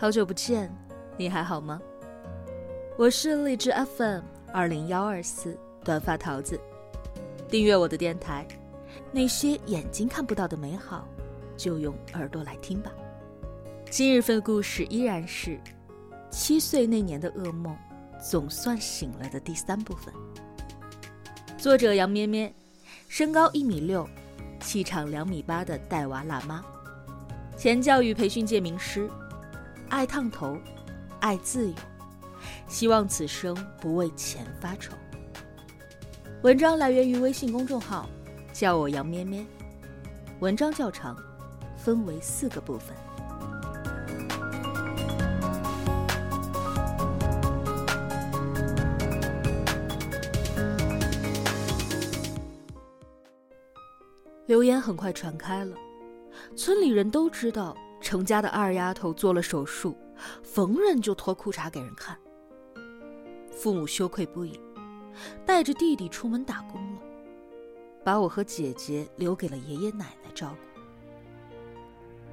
好久不见，你还好吗？我是荔枝 FM 二零幺二四短发桃子，订阅我的电台。那些眼睛看不到的美好，就用耳朵来听吧。今日份故事依然是七岁那年的噩梦总算醒了的第三部分。作者杨咩咩，身高一米六，气场两米八的带娃辣妈，前教育培训界名师，爱烫头，爱自由，希望此生不为钱发愁。文章来源于微信公众号，叫我杨咩咩。文章较长，分为四个部分。流言很快传开了，村里人都知道程家的二丫头做了手术，逢人就脱裤衩给人看。父母羞愧不已，带着弟弟出门打工了，把我和姐姐留给了爷爷奶奶照顾。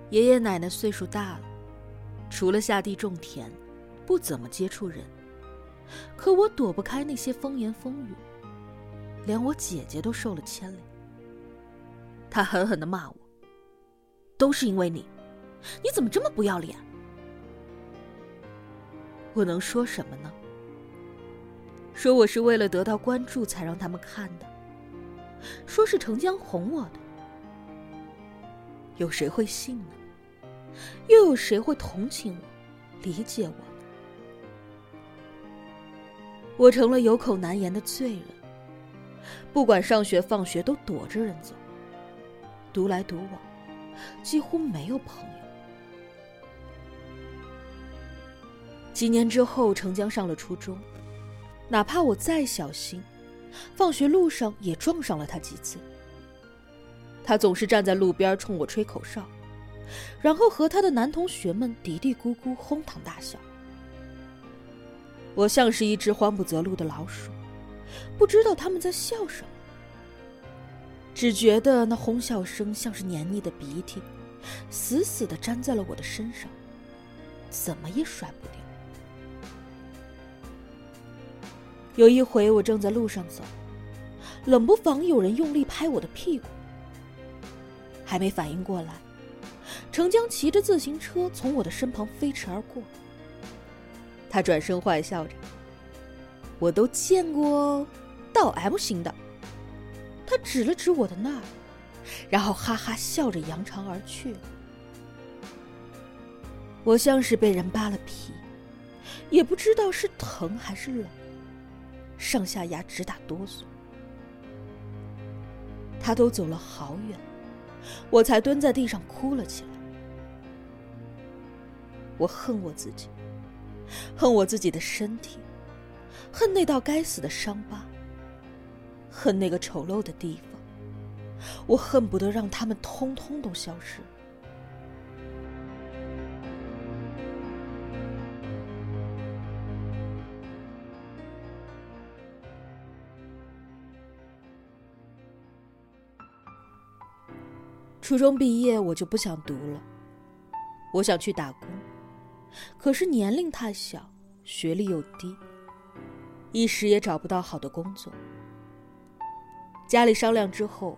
爷爷奶奶岁数大了，除了下地种田，不怎么接触人。可我躲不开那些风言风语，连我姐姐都受了牵连。他狠狠的骂我：“都是因为你，你怎么这么不要脸？”我能说什么呢？说我是为了得到关注才让他们看的，说是程江哄我的，有谁会信呢？又有谁会同情我、理解我呢？我成了有口难言的罪人，不管上学放学都躲着人走。独来独往，几乎没有朋友。几年之后，程江上了初中，哪怕我再小心，放学路上也撞上了他几次。他总是站在路边冲我吹口哨，然后和他的男同学们嘀嘀咕咕哄堂大笑。我像是一只慌不择路的老鼠，不知道他们在笑什么。只觉得那哄笑声像是黏腻的鼻涕，死死的粘在了我的身上，怎么也甩不掉。有一回，我正在路上走，冷不防有人用力拍我的屁股，还没反应过来，程江骑着自行车从我的身旁飞驰而过。他转身坏笑着：“我都见过哦倒 M 型的。”他指了指我的那儿，然后哈哈笑着扬长而去。我像是被人扒了皮，也不知道是疼还是冷，上下牙直打哆嗦。他都走了好远，我才蹲在地上哭了起来。我恨我自己，恨我自己的身体，恨那道该死的伤疤。恨那个丑陋的地方，我恨不得让他们通通都消失。初中毕业，我就不想读了，我想去打工，可是年龄太小，学历又低，一时也找不到好的工作。家里商量之后，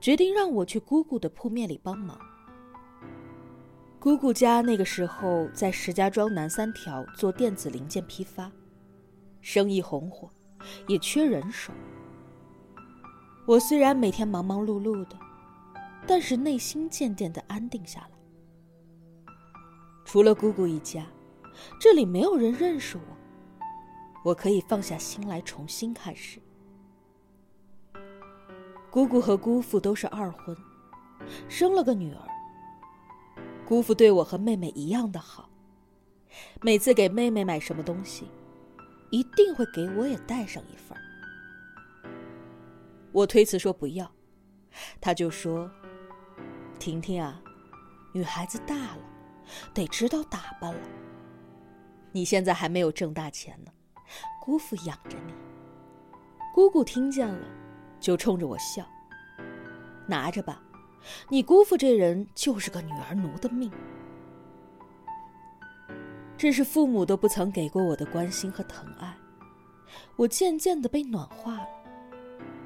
决定让我去姑姑的铺面里帮忙。姑姑家那个时候在石家庄南三条做电子零件批发，生意红火，也缺人手。我虽然每天忙忙碌碌的，但是内心渐渐的安定下来。除了姑姑一家，这里没有人认识我，我可以放下心来重新开始。姑姑和姑父都是二婚，生了个女儿。姑父对我和妹妹一样的好，每次给妹妹买什么东西，一定会给我也带上一份我推辞说不要，他就说：“婷婷啊，女孩子大了，得知道打扮了。你现在还没有挣大钱呢，姑父养着你。”姑姑听见了。就冲着我笑，拿着吧，你姑父这人就是个女儿奴的命。这是父母都不曾给过我的关心和疼爱，我渐渐的被暖化了，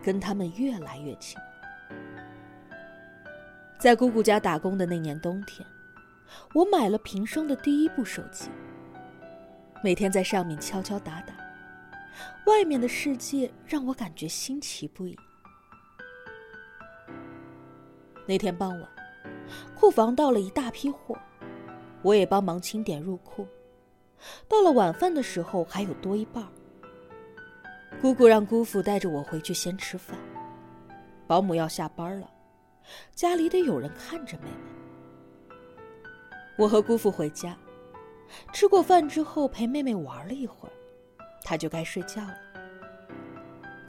跟他们越来越亲。在姑姑家打工的那年冬天，我买了平生的第一部手机，每天在上面敲敲打打，外面的世界让我感觉新奇不已。那天傍晚，库房到了一大批货，我也帮忙清点入库。到了晚饭的时候，还有多一半。姑姑让姑父带着我回去先吃饭，保姆要下班了，家里得有人看着妹妹。我和姑父回家，吃过饭之后陪妹妹玩了一会儿，她就该睡觉了。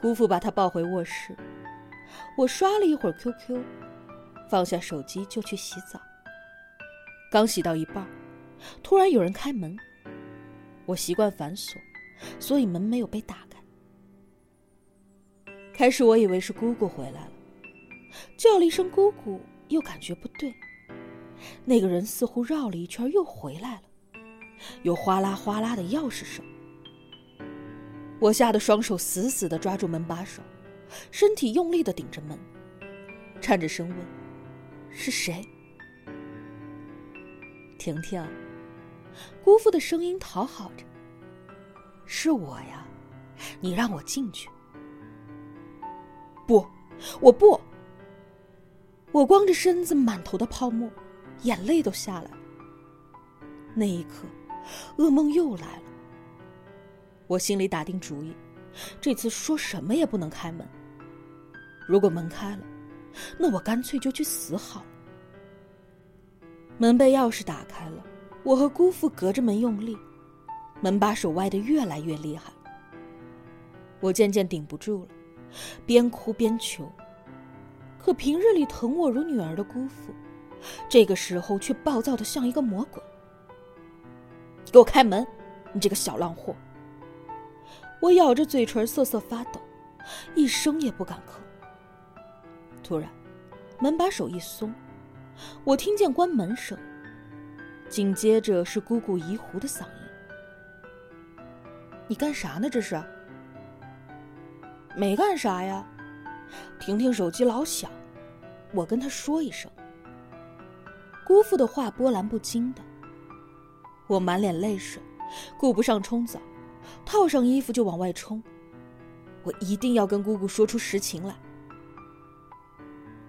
姑父把她抱回卧室，我刷了一会儿 QQ，放下手机就去洗澡。刚洗到一半，突然有人开门。我习惯反锁，所以门没有被打开。开始我以为是姑姑回来了，叫了一声“姑姑”，又感觉不对。那个人似乎绕了一圈又回来了，有哗啦哗啦的钥匙声。我吓得双手死死的抓住门把手，身体用力的顶着门，颤着声问：“是谁？”婷婷。姑父的声音讨好着：“是我呀，你让我进去。”不，我不。我光着身子，满头的泡沫，眼泪都下来了。那一刻，噩梦又来了。我心里打定主意，这次说什么也不能开门。如果门开了，那我干脆就去死好了。门被钥匙打开了。我和姑父隔着门用力，门把手歪得越来越厉害。我渐渐顶不住了，边哭边求。可平日里疼我如女儿的姑父，这个时候却暴躁的像一个魔鬼。给我开门，你这个小浪货！我咬着嘴唇瑟瑟发抖，一声也不敢吭。突然，门把手一松，我听见关门声。紧接着是姑姑疑狐的嗓音：“你干啥呢？这是？没干啥呀。婷婷手机老响，我跟她说一声。”姑父的话波澜不惊的。我满脸泪水，顾不上冲澡，套上衣服就往外冲。我一定要跟姑姑说出实情来。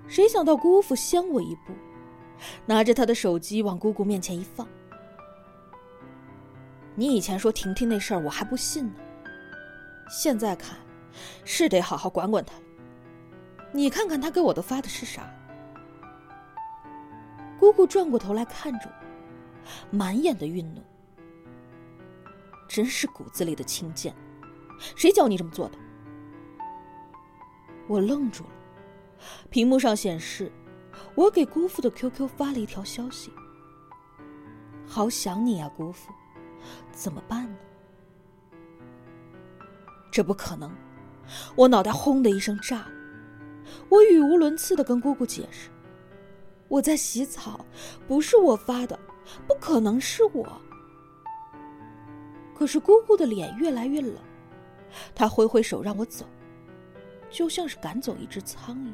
谁想到姑父先我一步。拿着他的手机往姑姑面前一放，你以前说婷婷那事儿我还不信呢，现在看是得好好管管她。你看看他给我都发的是啥？姑姑转过头来看着我，满眼的愠怒，真是骨子里的轻贱，谁教你这么做的？我愣住了，屏幕上显示。我给姑父的 QQ 发了一条消息：“好想你啊，姑父，怎么办呢？”这不可能！我脑袋轰的一声炸了。我语无伦次的跟姑姑解释：“我在洗澡，不是我发的，不可能是我。”可是姑姑的脸越来越冷，她挥挥手让我走，就像是赶走一只苍蝇。